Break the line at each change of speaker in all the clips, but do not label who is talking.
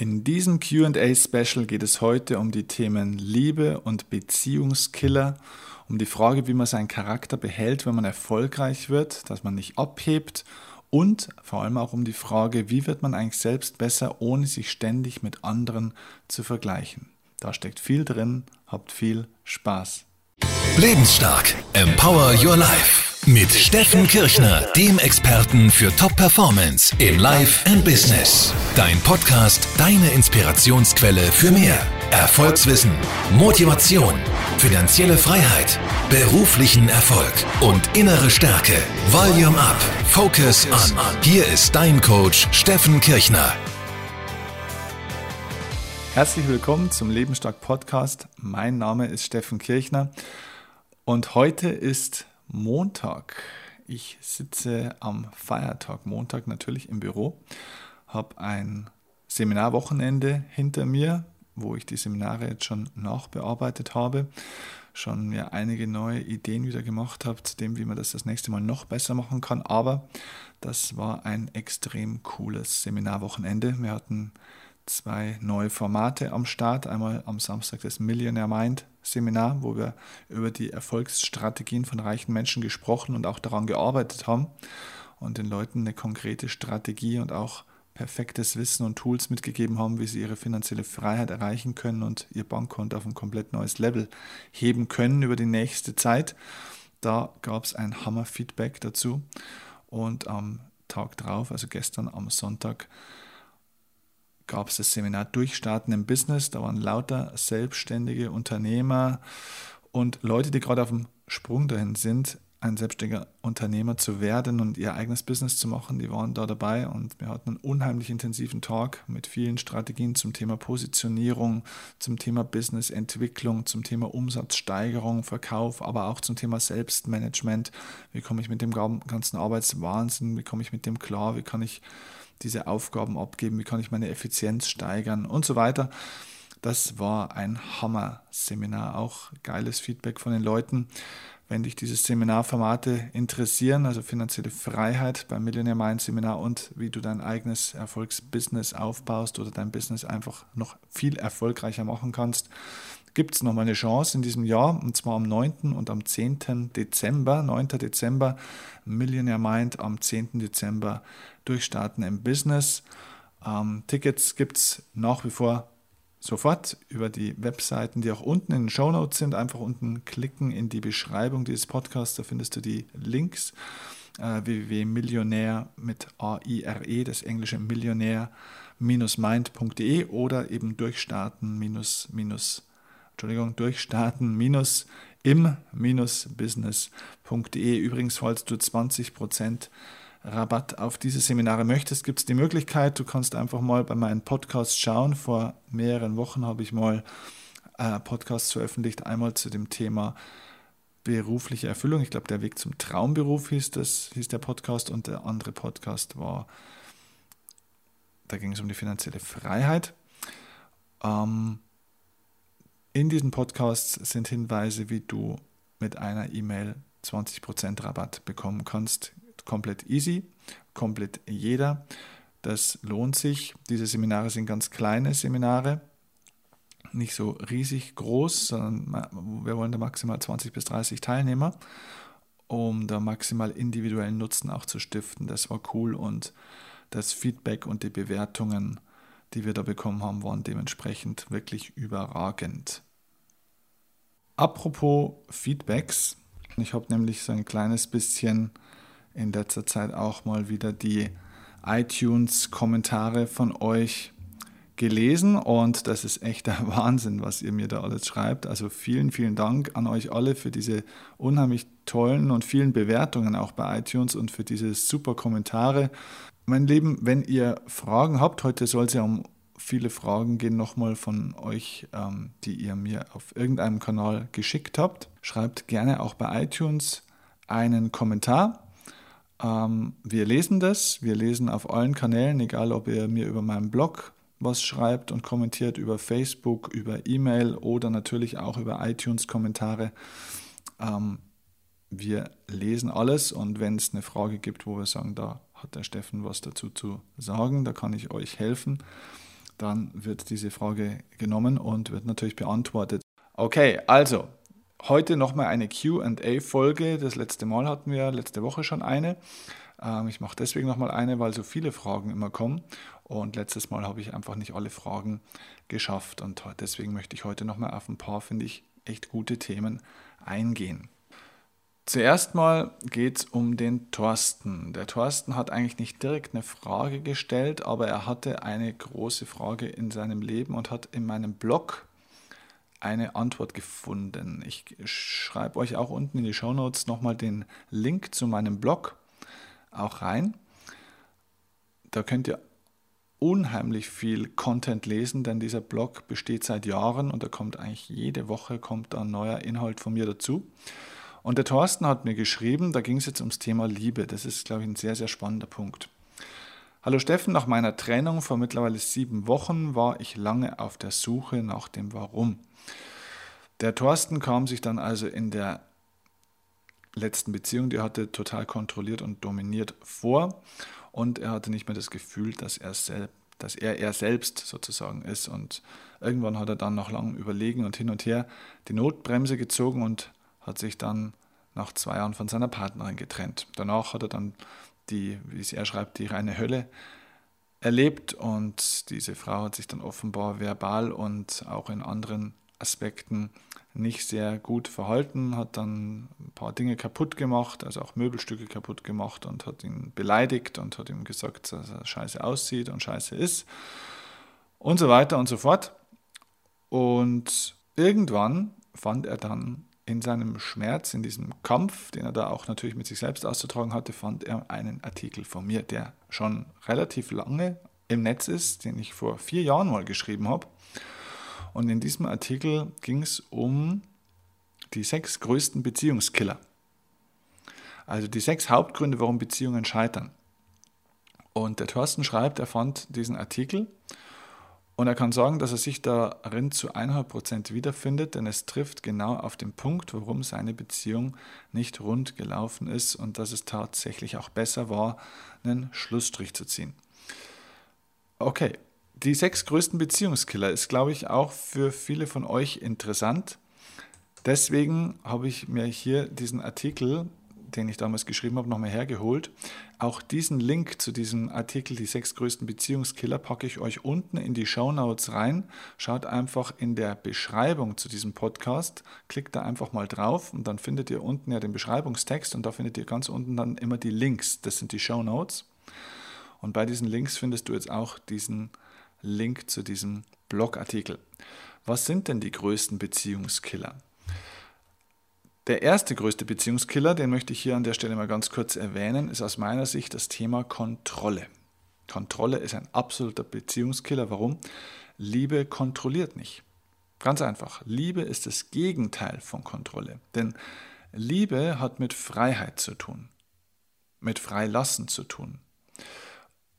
In diesem QA-Special geht es heute um die Themen Liebe und Beziehungskiller, um die Frage, wie man seinen Charakter behält, wenn man erfolgreich wird, dass man nicht abhebt und vor allem auch um die Frage, wie wird man eigentlich selbst besser, ohne sich ständig mit anderen zu vergleichen. Da steckt viel drin, habt viel Spaß.
Lebensstark, empower your life. Mit Steffen Kirchner, dem Experten für Top-Performance in Life and Business. Dein Podcast, deine Inspirationsquelle für mehr. Erfolgswissen, Motivation, finanzielle Freiheit, beruflichen Erfolg und innere Stärke. Volume Up, Focus On. Hier ist dein Coach Steffen Kirchner.
Herzlich willkommen zum Lebensstark Podcast. Mein Name ist Steffen Kirchner und heute ist Montag. Ich sitze am Feiertag Montag natürlich im Büro, habe ein Seminarwochenende hinter mir, wo ich die Seminare jetzt schon nachbearbeitet habe, schon mir einige neue Ideen wieder gemacht habe zu dem, wie man das das nächste Mal noch besser machen kann. Aber das war ein extrem cooles Seminarwochenende. Wir hatten zwei neue Formate am Start. Einmal am Samstag das Millionaire Mind Seminar, wo wir über die Erfolgsstrategien von reichen Menschen gesprochen und auch daran gearbeitet haben und den Leuten eine konkrete Strategie und auch perfektes Wissen und Tools mitgegeben haben, wie sie ihre finanzielle Freiheit erreichen können und ihr Bankkonto auf ein komplett neues Level heben können über die nächste Zeit. Da gab es ein Hammer-Feedback dazu. Und am Tag drauf, also gestern am Sonntag, gab es das Seminar Durchstarten im Business. Da waren lauter selbstständige Unternehmer und Leute, die gerade auf dem Sprung dahin sind, ein selbstständiger Unternehmer zu werden und ihr eigenes Business zu machen. Die waren da dabei und wir hatten einen unheimlich intensiven Talk mit vielen Strategien zum Thema Positionierung, zum Thema Businessentwicklung, zum Thema Umsatzsteigerung, Verkauf, aber auch zum Thema Selbstmanagement. Wie komme ich mit dem ganzen Arbeitswahnsinn, wie komme ich mit dem klar, wie kann ich diese Aufgaben abgeben, wie kann ich meine Effizienz steigern und so weiter. Das war ein Hammer-Seminar, auch geiles Feedback von den Leuten. Wenn dich diese Seminarformate interessieren, also finanzielle Freiheit beim Millionaire Mind Seminar und wie du dein eigenes Erfolgsbusiness aufbaust oder dein Business einfach noch viel erfolgreicher machen kannst, gibt es nochmal eine Chance in diesem Jahr, und zwar am 9. und am 10. Dezember. 9. Dezember Millionaire Mind, am 10. Dezember Durchstarten im Business. Ähm, Tickets gibt es nach wie vor sofort über die Webseiten, die auch unten in den Show Notes sind. Einfach unten klicken in die Beschreibung dieses Podcasts, da findest du die Links. Äh, www.millionär mit A-I-R-E, das englische Millionär-mind.de oder eben durchstarten minus, minus Entschuldigung, durchstarten minus im-business.de. Übrigens, falls du 20% Rabatt auf diese Seminare möchtest, gibt es die Möglichkeit, du kannst einfach mal bei meinen Podcasts schauen. Vor mehreren Wochen habe ich mal äh, Podcasts veröffentlicht, einmal zu dem Thema berufliche Erfüllung. Ich glaube, der Weg zum Traumberuf hieß, das, hieß der Podcast und der andere Podcast war, da ging es um die finanzielle Freiheit. Ähm, in diesen Podcasts sind Hinweise, wie du mit einer E-Mail 20% Rabatt bekommen kannst. Komplett easy, komplett jeder. Das lohnt sich. Diese Seminare sind ganz kleine Seminare, nicht so riesig groß, sondern wir wollen da maximal 20 bis 30 Teilnehmer, um da maximal individuellen Nutzen auch zu stiften. Das war cool und das Feedback und die Bewertungen die wir da bekommen haben, waren dementsprechend wirklich überragend. Apropos Feedbacks, ich habe nämlich so ein kleines bisschen in letzter Zeit auch mal wieder die iTunes-Kommentare von euch gelesen und das ist echt der Wahnsinn, was ihr mir da alles schreibt. Also vielen, vielen Dank an euch alle für diese unheimlich tollen und vielen Bewertungen auch bei iTunes und für diese super Kommentare. Mein Lieben, wenn ihr Fragen habt, heute soll es ja um viele Fragen gehen nochmal von euch, ähm, die ihr mir auf irgendeinem Kanal geschickt habt. Schreibt gerne auch bei iTunes einen Kommentar. Ähm, wir lesen das, wir lesen auf allen Kanälen, egal ob ihr mir über meinen Blog was schreibt und kommentiert, über Facebook, über E-Mail oder natürlich auch über iTunes-Kommentare. Ähm, wir lesen alles und wenn es eine Frage gibt, wo wir sagen, da hat der Steffen was dazu zu sagen, da kann ich euch helfen, dann wird diese Frage genommen und wird natürlich beantwortet. Okay, also heute nochmal eine QA-Folge. Das letzte Mal hatten wir letzte Woche schon eine. Ähm, ich mache deswegen nochmal eine, weil so viele Fragen immer kommen. Und letztes Mal habe ich einfach nicht alle Fragen geschafft. Und deswegen möchte ich heute nochmal auf ein paar, finde ich, echt gute Themen eingehen. Zuerst mal geht es um den Thorsten. Der Thorsten hat eigentlich nicht direkt eine Frage gestellt, aber er hatte eine große Frage in seinem Leben und hat in meinem Blog eine Antwort gefunden. Ich schreibe euch auch unten in die Show Notes nochmal den Link zu meinem Blog auch rein. Da könnt ihr unheimlich viel Content lesen, denn dieser Blog besteht seit Jahren und da kommt eigentlich jede Woche kommt ein neuer Inhalt von mir dazu. Und der Thorsten hat mir geschrieben, da ging es jetzt ums Thema Liebe. Das ist, glaube ich, ein sehr, sehr spannender Punkt. Hallo Steffen, nach meiner Trennung vor mittlerweile sieben Wochen war ich lange auf der Suche nach dem Warum. Der Thorsten kam sich dann also in der letzten Beziehung, die er hatte, total kontrolliert und dominiert vor und er hatte nicht mehr das Gefühl, dass er, selb, dass er er selbst sozusagen ist. Und irgendwann hat er dann nach langem Überlegen und hin und her die Notbremse gezogen und hat sich dann nach zwei Jahren von seiner Partnerin getrennt. Danach hat er dann die, wie es er schreibt, die reine Hölle erlebt und diese Frau hat sich dann offenbar verbal und auch in anderen Aspekten nicht sehr gut verhalten, hat dann ein paar Dinge kaputt gemacht, also auch Möbelstücke kaputt gemacht und hat ihn beleidigt und hat ihm gesagt, dass er scheiße aussieht und scheiße ist und so weiter und so fort. Und irgendwann fand er dann in seinem Schmerz, in diesem Kampf, den er da auch natürlich mit sich selbst auszutragen hatte, fand er einen Artikel von mir, der schon relativ lange im Netz ist, den ich vor vier Jahren mal geschrieben habe. Und in diesem Artikel ging es um die sechs größten Beziehungskiller. Also die sechs Hauptgründe, warum Beziehungen scheitern. Und der Thorsten schreibt, er fand diesen Artikel und er kann sagen, dass er sich darin zu 100% wiederfindet, denn es trifft genau auf den Punkt, warum seine Beziehung nicht rund gelaufen ist und dass es tatsächlich auch besser war, einen Schlussstrich zu ziehen. Okay, die sechs größten Beziehungskiller ist, glaube ich, auch für viele von euch interessant. Deswegen habe ich mir hier diesen Artikel den ich damals geschrieben habe, nochmal hergeholt. Auch diesen Link zu diesem Artikel, die sechs größten Beziehungskiller, packe ich euch unten in die Show Notes rein. Schaut einfach in der Beschreibung zu diesem Podcast, klickt da einfach mal drauf und dann findet ihr unten ja den Beschreibungstext und da findet ihr ganz unten dann immer die Links. Das sind die Show Notes. Und bei diesen Links findest du jetzt auch diesen Link zu diesem Blogartikel. Was sind denn die größten Beziehungskiller? Der erste größte Beziehungskiller, den möchte ich hier an der Stelle mal ganz kurz erwähnen, ist aus meiner Sicht das Thema Kontrolle. Kontrolle ist ein absoluter Beziehungskiller. Warum? Liebe kontrolliert nicht. Ganz einfach. Liebe ist das Gegenteil von Kontrolle. Denn Liebe hat mit Freiheit zu tun, mit Freilassen zu tun.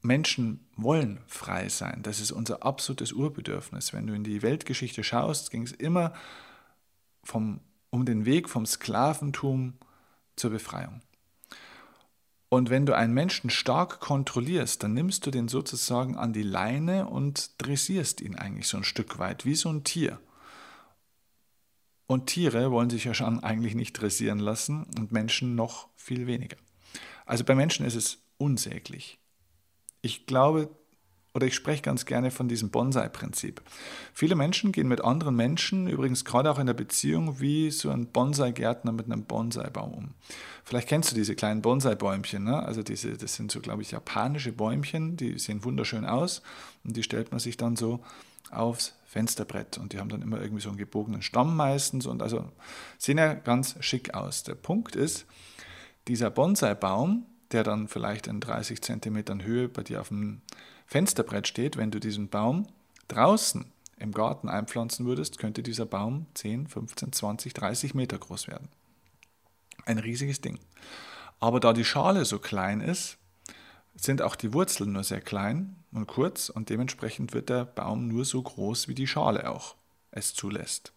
Menschen wollen frei sein. Das ist unser absolutes Urbedürfnis. Wenn du in die Weltgeschichte schaust, ging es immer vom um den Weg vom Sklaventum zur Befreiung. Und wenn du einen Menschen stark kontrollierst, dann nimmst du den sozusagen an die Leine und dressierst ihn eigentlich so ein Stück weit, wie so ein Tier. Und Tiere wollen sich ja schon eigentlich nicht dressieren lassen und Menschen noch viel weniger. Also bei Menschen ist es unsäglich. Ich glaube, oder ich spreche ganz gerne von diesem Bonsai-Prinzip. Viele Menschen gehen mit anderen Menschen, übrigens gerade auch in der Beziehung, wie so ein Bonsai-Gärtner mit einem Bonsai-Baum um. Vielleicht kennst du diese kleinen Bonsai-Bäumchen, ne? also diese, das sind so, glaube ich, japanische Bäumchen, die sehen wunderschön aus und die stellt man sich dann so aufs Fensterbrett und die haben dann immer irgendwie so einen gebogenen Stamm meistens und also sehen ja ganz schick aus. Der Punkt ist, dieser Bonsai-Baum, der dann vielleicht in 30 Zentimetern Höhe bei dir auf dem Fensterbrett steht, wenn du diesen Baum draußen im Garten einpflanzen würdest, könnte dieser Baum 10, 15, 20, 30 Meter groß werden. Ein riesiges Ding. Aber da die Schale so klein ist, sind auch die Wurzeln nur sehr klein und kurz und dementsprechend wird der Baum nur so groß, wie die Schale auch es zulässt.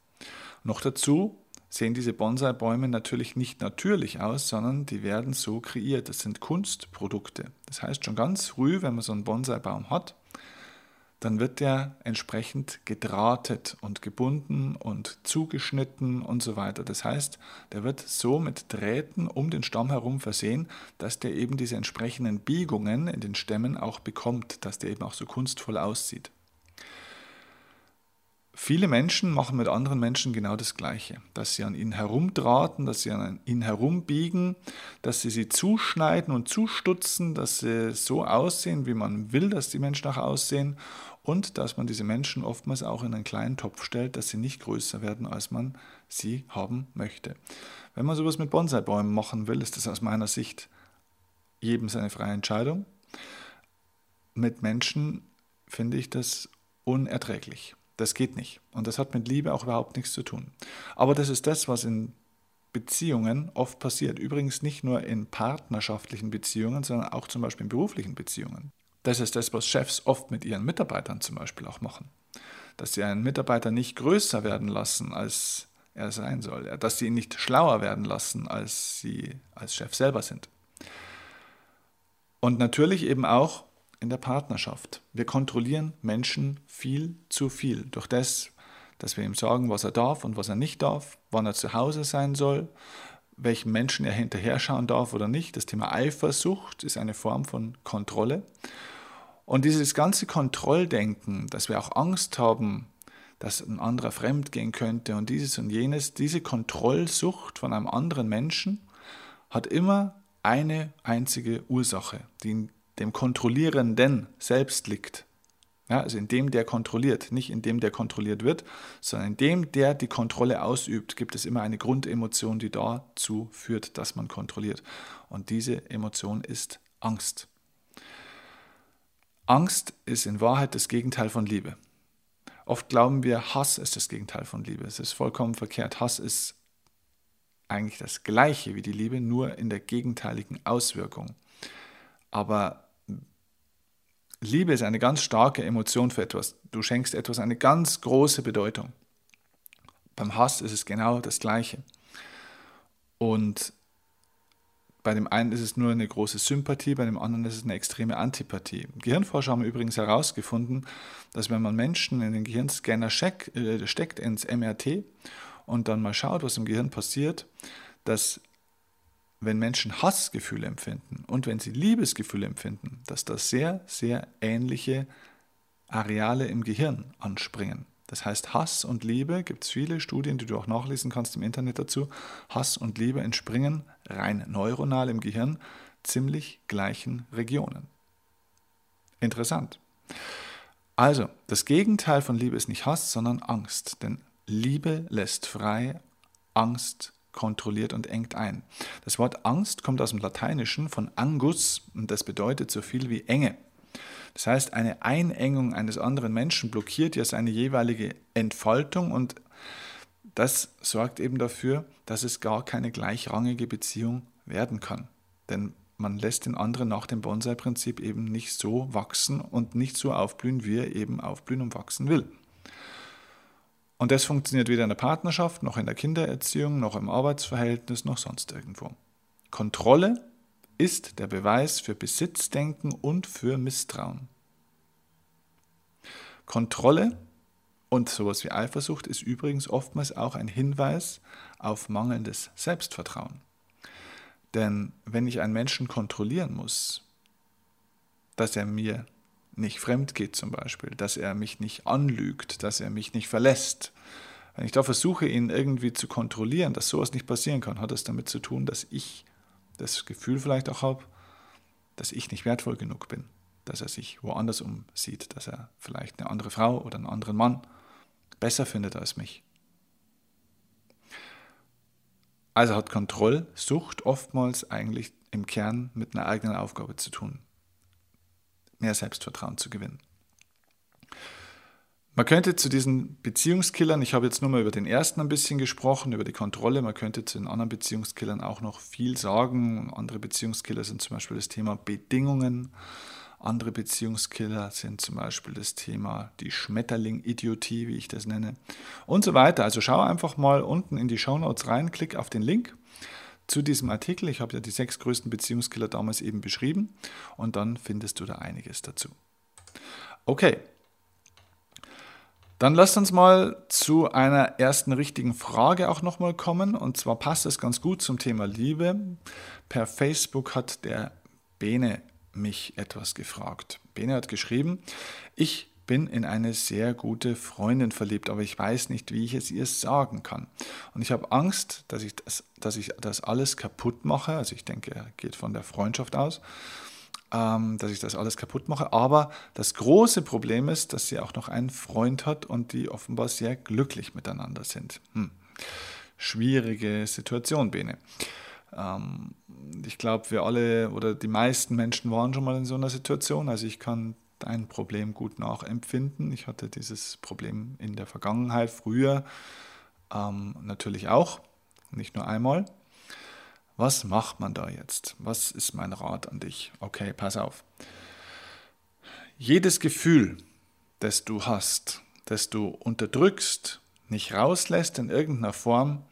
Noch dazu sehen diese Bonsai-Bäume natürlich nicht natürlich aus, sondern die werden so kreiert. Das sind Kunstprodukte. Das heißt, schon ganz früh, wenn man so einen Bonsai-Baum hat, dann wird der entsprechend gedrahtet und gebunden und zugeschnitten und so weiter. Das heißt, der wird so mit Drähten um den Stamm herum versehen, dass der eben diese entsprechenden Biegungen in den Stämmen auch bekommt, dass der eben auch so kunstvoll aussieht. Viele Menschen machen mit anderen Menschen genau das Gleiche, dass sie an ihnen herumdrahten, dass sie an ihnen herumbiegen, dass sie sie zuschneiden und zustutzen, dass sie so aussehen, wie man will, dass die Menschen auch aussehen und dass man diese Menschen oftmals auch in einen kleinen Topf stellt, dass sie nicht größer werden, als man sie haben möchte. Wenn man sowas mit Bonsai-Bäumen machen will, ist das aus meiner Sicht jedem seine freie Entscheidung. Mit Menschen finde ich das unerträglich. Das geht nicht. Und das hat mit Liebe auch überhaupt nichts zu tun. Aber das ist das, was in Beziehungen oft passiert. Übrigens nicht nur in partnerschaftlichen Beziehungen, sondern auch zum Beispiel in beruflichen Beziehungen. Das ist das, was Chefs oft mit ihren Mitarbeitern zum Beispiel auch machen. Dass sie einen Mitarbeiter nicht größer werden lassen, als er sein soll. Dass sie ihn nicht schlauer werden lassen, als sie als Chef selber sind. Und natürlich eben auch in der Partnerschaft. Wir kontrollieren Menschen viel zu viel durch das, dass wir ihm sagen, was er darf und was er nicht darf, wann er zu Hause sein soll, welchen Menschen er hinterher schauen darf oder nicht. Das Thema Eifersucht ist eine Form von Kontrolle. Und dieses ganze Kontrolldenken, dass wir auch Angst haben, dass ein anderer fremd gehen könnte und dieses und jenes, diese Kontrollsucht von einem anderen Menschen hat immer eine einzige Ursache, die dem Kontrollierenden selbst liegt. Ja, also in dem, der kontrolliert, nicht in dem, der kontrolliert wird, sondern in dem, der die Kontrolle ausübt, gibt es immer eine Grundemotion, die dazu führt, dass man kontrolliert. Und diese Emotion ist Angst. Angst ist in Wahrheit das Gegenteil von Liebe. Oft glauben wir, Hass ist das Gegenteil von Liebe. Es ist vollkommen verkehrt. Hass ist eigentlich das gleiche wie die Liebe, nur in der gegenteiligen Auswirkung. Aber Liebe ist eine ganz starke Emotion für etwas. Du schenkst etwas eine ganz große Bedeutung. Beim Hass ist es genau das Gleiche. Und bei dem einen ist es nur eine große Sympathie, bei dem anderen ist es eine extreme Antipathie. Gehirnforscher haben übrigens herausgefunden, dass wenn man Menschen in den Gehirnscanner äh, steckt, ins MRT, und dann mal schaut, was im Gehirn passiert, dass wenn Menschen Hassgefühle empfinden und wenn sie Liebesgefühle empfinden, dass da sehr, sehr ähnliche Areale im Gehirn anspringen. Das heißt, Hass und Liebe, gibt es viele Studien, die du auch nachlesen kannst im Internet dazu, Hass und Liebe entspringen rein neuronal im Gehirn ziemlich gleichen Regionen. Interessant. Also, das Gegenteil von Liebe ist nicht Hass, sondern Angst. Denn Liebe lässt frei, Angst kontrolliert und engt ein. Das Wort Angst kommt aus dem Lateinischen von angus und das bedeutet so viel wie Enge. Das heißt, eine Einengung eines anderen Menschen blockiert ja seine jeweilige Entfaltung und das sorgt eben dafür, dass es gar keine gleichrangige Beziehung werden kann. Denn man lässt den anderen nach dem Bonsai-Prinzip eben nicht so wachsen und nicht so aufblühen, wie er eben aufblühen und wachsen will. Und das funktioniert weder in der Partnerschaft, noch in der Kindererziehung, noch im Arbeitsverhältnis, noch sonst irgendwo. Kontrolle ist der Beweis für Besitzdenken und für Misstrauen. Kontrolle und sowas wie Eifersucht ist übrigens oftmals auch ein Hinweis auf mangelndes Selbstvertrauen. Denn wenn ich einen Menschen kontrollieren muss, dass er mir nicht fremd geht zum Beispiel, dass er mich nicht anlügt, dass er mich nicht verlässt. Wenn ich da versuche, ihn irgendwie zu kontrollieren, dass sowas nicht passieren kann, hat es damit zu tun, dass ich das Gefühl vielleicht auch habe, dass ich nicht wertvoll genug bin, dass er sich woanders umsieht, dass er vielleicht eine andere Frau oder einen anderen Mann besser findet als mich. Also hat Kontrollsucht oftmals eigentlich im Kern mit einer eigenen Aufgabe zu tun mehr Selbstvertrauen zu gewinnen. Man könnte zu diesen Beziehungskillern, ich habe jetzt nur mal über den ersten ein bisschen gesprochen, über die Kontrolle, man könnte zu den anderen Beziehungskillern auch noch viel sagen. Andere Beziehungskiller sind zum Beispiel das Thema Bedingungen. Andere Beziehungskiller sind zum Beispiel das Thema die Schmetterling-Idiotie, wie ich das nenne, und so weiter. Also schau einfach mal unten in die Shownotes rein, klick auf den Link zu diesem Artikel. Ich habe ja die sechs größten Beziehungskiller damals eben beschrieben und dann findest du da einiges dazu. Okay, Dann lasst uns mal zu einer ersten richtigen Frage auch nochmal kommen. Und zwar passt es ganz gut zum Thema Liebe. Per Facebook hat der Bene mich etwas gefragt. Bene hat geschrieben, ich bin in eine sehr gute Freundin verliebt, aber ich weiß nicht, wie ich es ihr sagen kann. Und ich habe Angst, dass ich das, dass ich das alles kaputt mache. Also ich denke, er geht von der Freundschaft aus, ähm, dass ich das alles kaputt mache. Aber das große Problem ist, dass sie auch noch einen Freund hat und die offenbar sehr glücklich miteinander sind. Hm. Schwierige Situation, Bene. Ähm, ich glaube, wir alle oder die meisten Menschen waren schon mal in so einer Situation. Also ich kann dein Problem gut nachempfinden. Ich hatte dieses Problem in der Vergangenheit, früher ähm, natürlich auch, nicht nur einmal. Was macht man da jetzt? Was ist mein Rat an dich? Okay, pass auf. Jedes Gefühl, das du hast, das du unterdrückst, nicht rauslässt in irgendeiner Form,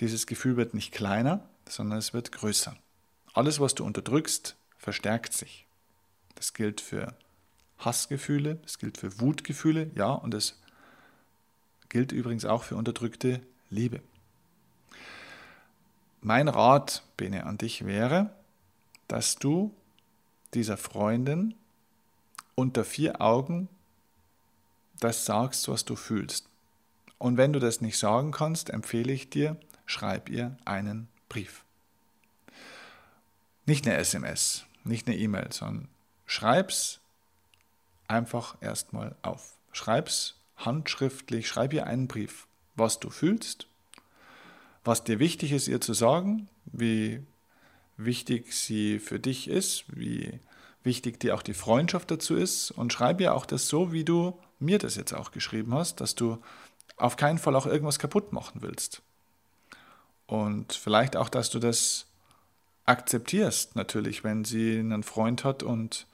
dieses Gefühl wird nicht kleiner, sondern es wird größer. Alles, was du unterdrückst, verstärkt sich. Das gilt für Hassgefühle, das gilt für Wutgefühle, ja, und es gilt übrigens auch für unterdrückte Liebe. Mein Rat, Bene, an dich wäre, dass du dieser Freundin unter vier Augen das sagst, was du fühlst. Und wenn du das nicht sagen kannst, empfehle ich dir, schreib ihr einen Brief. Nicht eine SMS, nicht eine E-Mail, sondern schreib's einfach erstmal auf. Schreib's handschriftlich, schreib ihr einen Brief, was du fühlst, was dir wichtig ist, ihr zu sagen, wie wichtig sie für dich ist, wie wichtig dir auch die Freundschaft dazu ist und schreib ihr auch das so, wie du mir das jetzt auch geschrieben hast, dass du auf keinen Fall auch irgendwas kaputt machen willst. Und vielleicht auch, dass du das akzeptierst, natürlich, wenn sie einen Freund hat und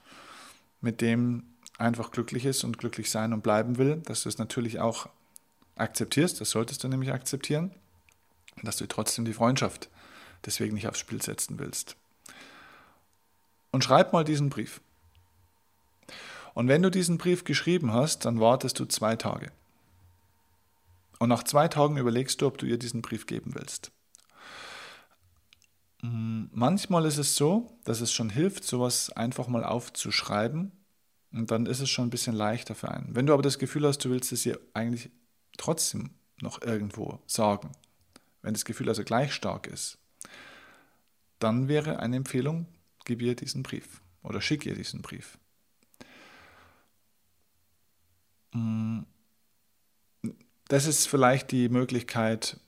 mit dem einfach glücklich ist und glücklich sein und bleiben will, dass du es natürlich auch akzeptierst, das solltest du nämlich akzeptieren, dass du trotzdem die Freundschaft deswegen nicht aufs Spiel setzen willst. Und schreib mal diesen Brief. Und wenn du diesen Brief geschrieben hast, dann wartest du zwei Tage. Und nach zwei Tagen überlegst du, ob du ihr diesen Brief geben willst. Mm, manchmal ist es so, dass es schon hilft, sowas einfach mal aufzuschreiben und dann ist es schon ein bisschen leichter für einen. Wenn du aber das Gefühl hast, du willst es ihr eigentlich trotzdem noch irgendwo sagen, wenn das Gefühl also gleich stark ist, dann wäre eine Empfehlung, gib ihr diesen Brief oder schick ihr diesen Brief. Mm, das ist vielleicht die Möglichkeit,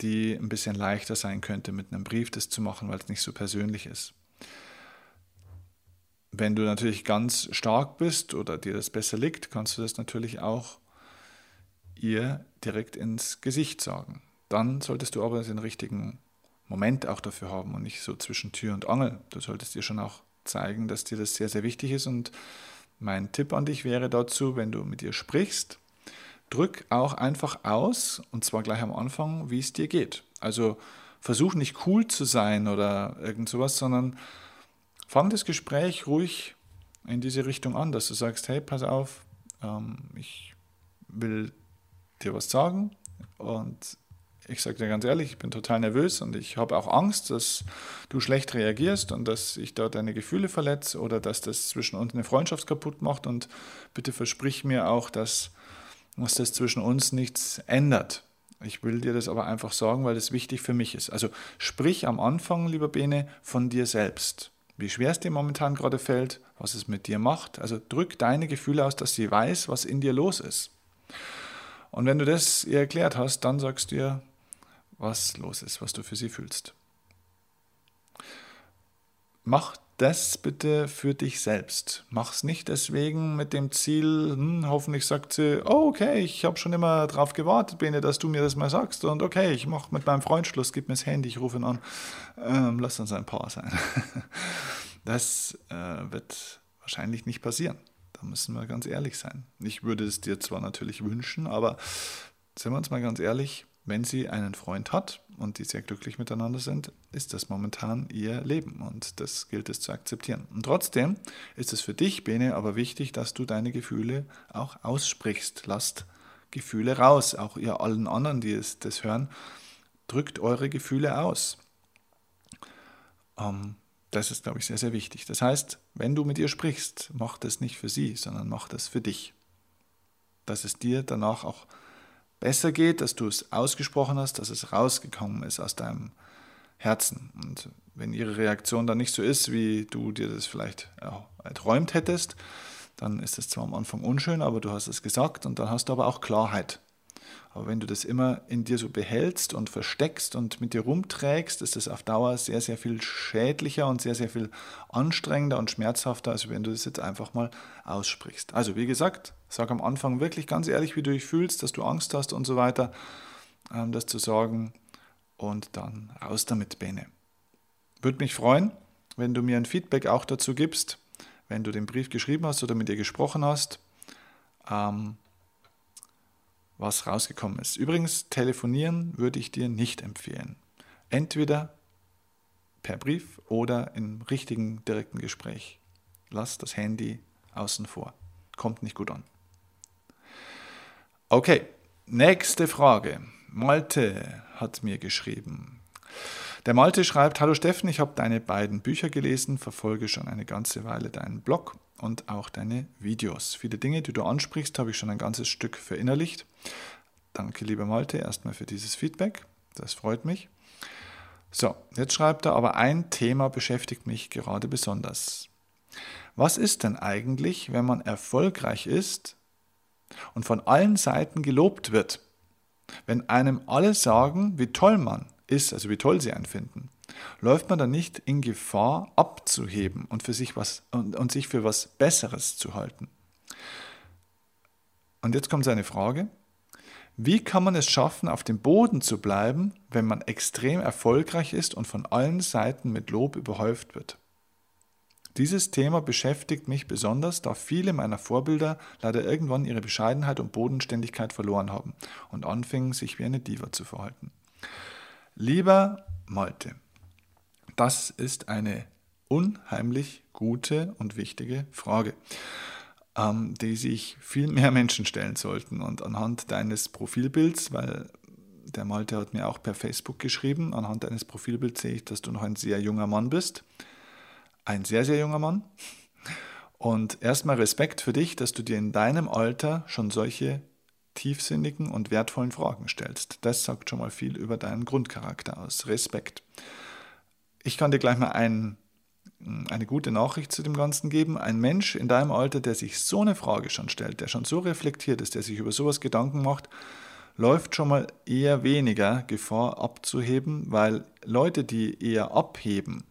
die ein bisschen leichter sein könnte, mit einem Brief das zu machen, weil es nicht so persönlich ist. Wenn du natürlich ganz stark bist oder dir das besser liegt, kannst du das natürlich auch ihr direkt ins Gesicht sagen. Dann solltest du aber den richtigen Moment auch dafür haben und nicht so zwischen Tür und Angel. Du solltest dir schon auch zeigen, dass dir das sehr, sehr wichtig ist. Und mein Tipp an dich wäre dazu, wenn du mit ihr sprichst, drück auch einfach aus, und zwar gleich am Anfang, wie es dir geht. Also versuch nicht cool zu sein oder irgend sowas, sondern fang das Gespräch ruhig in diese Richtung an, dass du sagst, hey, pass auf, ähm, ich will dir was sagen und ich sage dir ganz ehrlich, ich bin total nervös und ich habe auch Angst, dass du schlecht reagierst und dass ich da deine Gefühle verletze oder dass das zwischen uns eine Freundschaft kaputt macht und bitte versprich mir auch, dass, dass das zwischen uns nichts ändert. Ich will dir das aber einfach sagen, weil das wichtig für mich ist. Also sprich am Anfang, lieber Bene, von dir selbst wie schwer es dir momentan gerade fällt, was es mit dir macht. Also drück deine Gefühle aus, dass sie weiß, was in dir los ist. Und wenn du das ihr erklärt hast, dann sagst du ihr, was los ist, was du für sie fühlst. Mach das bitte für dich selbst. Mach es nicht deswegen mit dem Ziel, hm, hoffentlich sagt sie, oh, okay, ich habe schon immer darauf gewartet, Bene, dass du mir das mal sagst. Und okay, ich mache mit meinem Freund Schluss, gib mir das Handy, ich rufe ihn an. Ähm, lass uns ein Paar sein. das äh, wird wahrscheinlich nicht passieren. Da müssen wir ganz ehrlich sein. Ich würde es dir zwar natürlich wünschen, aber sind wir uns mal ganz ehrlich, wenn sie einen Freund hat und die sehr glücklich miteinander sind, ist das momentan ihr Leben und das gilt es zu akzeptieren. Und trotzdem ist es für dich, Bene, aber wichtig, dass du deine Gefühle auch aussprichst. Lasst Gefühle raus. Auch ihr allen anderen, die es, das hören, drückt eure Gefühle aus. Ähm, das ist, glaube ich, sehr, sehr wichtig. Das heißt, wenn du mit ihr sprichst, mach das nicht für sie, sondern mach das für dich. Dass es dir danach auch besser geht, dass du es ausgesprochen hast, dass es rausgekommen ist aus deinem Herzen. Und wenn ihre Reaktion dann nicht so ist, wie du dir das vielleicht erträumt hättest, dann ist es zwar am Anfang unschön, aber du hast es gesagt und dann hast du aber auch Klarheit. Aber wenn du das immer in dir so behältst und versteckst und mit dir rumträgst, ist das auf Dauer sehr, sehr viel schädlicher und sehr, sehr viel anstrengender und schmerzhafter, als wenn du das jetzt einfach mal aussprichst. Also wie gesagt, sag am Anfang wirklich ganz ehrlich, wie du dich fühlst, dass du Angst hast und so weiter, ähm, das zu sagen und dann raus damit, Bene. Würde mich freuen, wenn du mir ein Feedback auch dazu gibst, wenn du den Brief geschrieben hast oder mit ihr gesprochen hast. Ähm, was rausgekommen ist. Übrigens, telefonieren würde ich dir nicht empfehlen. Entweder per Brief oder im richtigen direkten Gespräch. Lass das Handy außen vor. Kommt nicht gut an. Okay, nächste Frage. Malte hat mir geschrieben. Der Malte schreibt, Hallo Steffen, ich habe deine beiden Bücher gelesen, verfolge schon eine ganze Weile deinen Blog und auch deine Videos. Viele Dinge, die du ansprichst, habe ich schon ein ganzes Stück verinnerlicht. Danke, lieber Malte, erstmal für dieses Feedback. Das freut mich. So, jetzt schreibt er, aber ein Thema beschäftigt mich gerade besonders. Was ist denn eigentlich, wenn man erfolgreich ist und von allen Seiten gelobt wird? Wenn einem alle sagen, wie toll man ist, also wie toll sie einen finden läuft man dann nicht in Gefahr, abzuheben und, für sich was, und, und sich für was Besseres zu halten? Und jetzt kommt seine Frage. Wie kann man es schaffen, auf dem Boden zu bleiben, wenn man extrem erfolgreich ist und von allen Seiten mit Lob überhäuft wird? Dieses Thema beschäftigt mich besonders, da viele meiner Vorbilder leider irgendwann ihre Bescheidenheit und Bodenständigkeit verloren haben und anfingen, sich wie eine Diva zu verhalten. Lieber Malte, das ist eine unheimlich gute und wichtige Frage, ähm, die sich viel mehr Menschen stellen sollten. Und anhand deines Profilbilds, weil der Malte hat mir auch per Facebook geschrieben, anhand deines Profilbilds sehe ich, dass du noch ein sehr junger Mann bist. Ein sehr, sehr junger Mann. Und erstmal Respekt für dich, dass du dir in deinem Alter schon solche tiefsinnigen und wertvollen Fragen stellst. Das sagt schon mal viel über deinen Grundcharakter aus. Respekt. Ich kann dir gleich mal ein, eine gute Nachricht zu dem Ganzen geben. Ein Mensch in deinem Alter, der sich so eine Frage schon stellt, der schon so reflektiert ist, der sich über sowas Gedanken macht, läuft schon mal eher weniger Gefahr abzuheben, weil Leute, die eher abheben,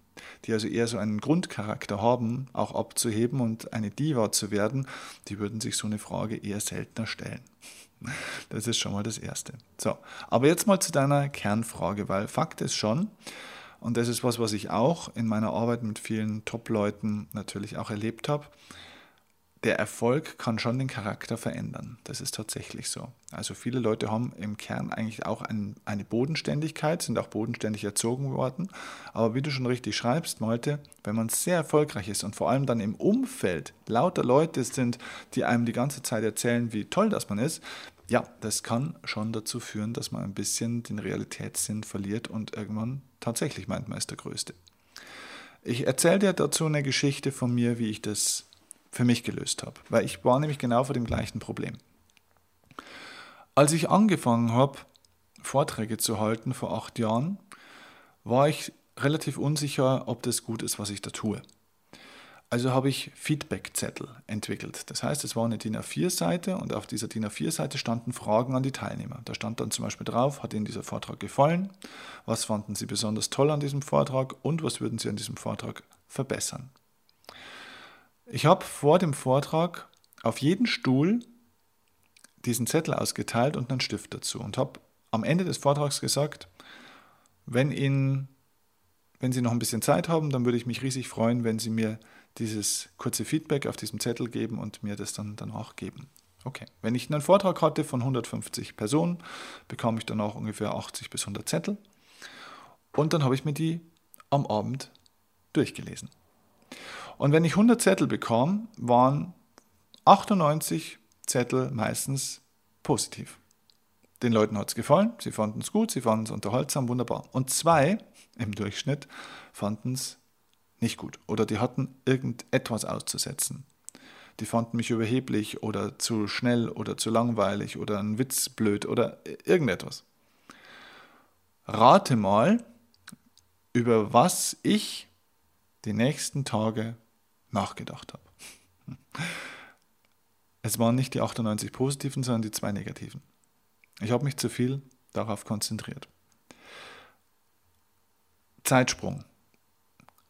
die also eher so einen Grundcharakter haben, auch abzuheben und eine Diva zu werden, die würden sich so eine Frage eher seltener stellen. Das ist schon mal das Erste. So, aber jetzt mal zu deiner Kernfrage, weil Fakt ist schon, und das ist was, was ich auch in meiner Arbeit mit vielen Top-Leuten natürlich auch erlebt habe. Der Erfolg kann schon den Charakter verändern. Das ist tatsächlich so. Also viele Leute haben im Kern eigentlich auch ein, eine Bodenständigkeit, sind auch bodenständig erzogen worden. Aber wie du schon richtig schreibst, Malte, wenn man sehr erfolgreich ist und vor allem dann im Umfeld lauter Leute sind, die einem die ganze Zeit erzählen, wie toll das man ist, ja, das kann schon dazu führen, dass man ein bisschen den Realitätssinn verliert und irgendwann tatsächlich meint, man ist der Größte. Ich erzähle dir dazu eine Geschichte von mir, wie ich das für mich gelöst habe, weil ich war nämlich genau vor dem gleichen Problem. Als ich angefangen habe, Vorträge zu halten vor acht Jahren, war ich relativ unsicher, ob das gut ist, was ich da tue. Also habe ich Feedbackzettel entwickelt. Das heißt, es war eine DIN A4-Seite und auf dieser DIN A4-Seite standen Fragen an die Teilnehmer. Da stand dann zum Beispiel drauf, hat Ihnen dieser Vortrag gefallen? Was fanden Sie besonders toll an diesem Vortrag? Und was würden Sie an diesem Vortrag verbessern? Ich habe vor dem Vortrag auf jeden Stuhl diesen Zettel ausgeteilt und einen Stift dazu und habe am Ende des Vortrags gesagt, wenn, Ihnen, wenn Sie noch ein bisschen Zeit haben, dann würde ich mich riesig freuen, wenn Sie mir dieses kurze Feedback auf diesem Zettel geben und mir das dann danach geben. Okay, wenn ich einen Vortrag hatte von 150 Personen, bekam ich dann auch ungefähr 80 bis 100 Zettel. Und dann habe ich mir die am Abend durchgelesen. Und wenn ich 100 Zettel bekam, waren 98 Zettel meistens positiv. Den Leuten hat es gefallen, sie fanden es gut, sie fanden es unterhaltsam, wunderbar. Und zwei im Durchschnitt fanden es nicht gut oder die hatten irgendetwas auszusetzen. Die fanden mich überheblich oder zu schnell oder zu langweilig oder ein Witz blöd oder irgendetwas. Rate mal, über was ich die nächsten Tage nachgedacht habe. Es waren nicht die 98 positiven, sondern die zwei negativen. Ich habe mich zu viel darauf konzentriert. Zeitsprung.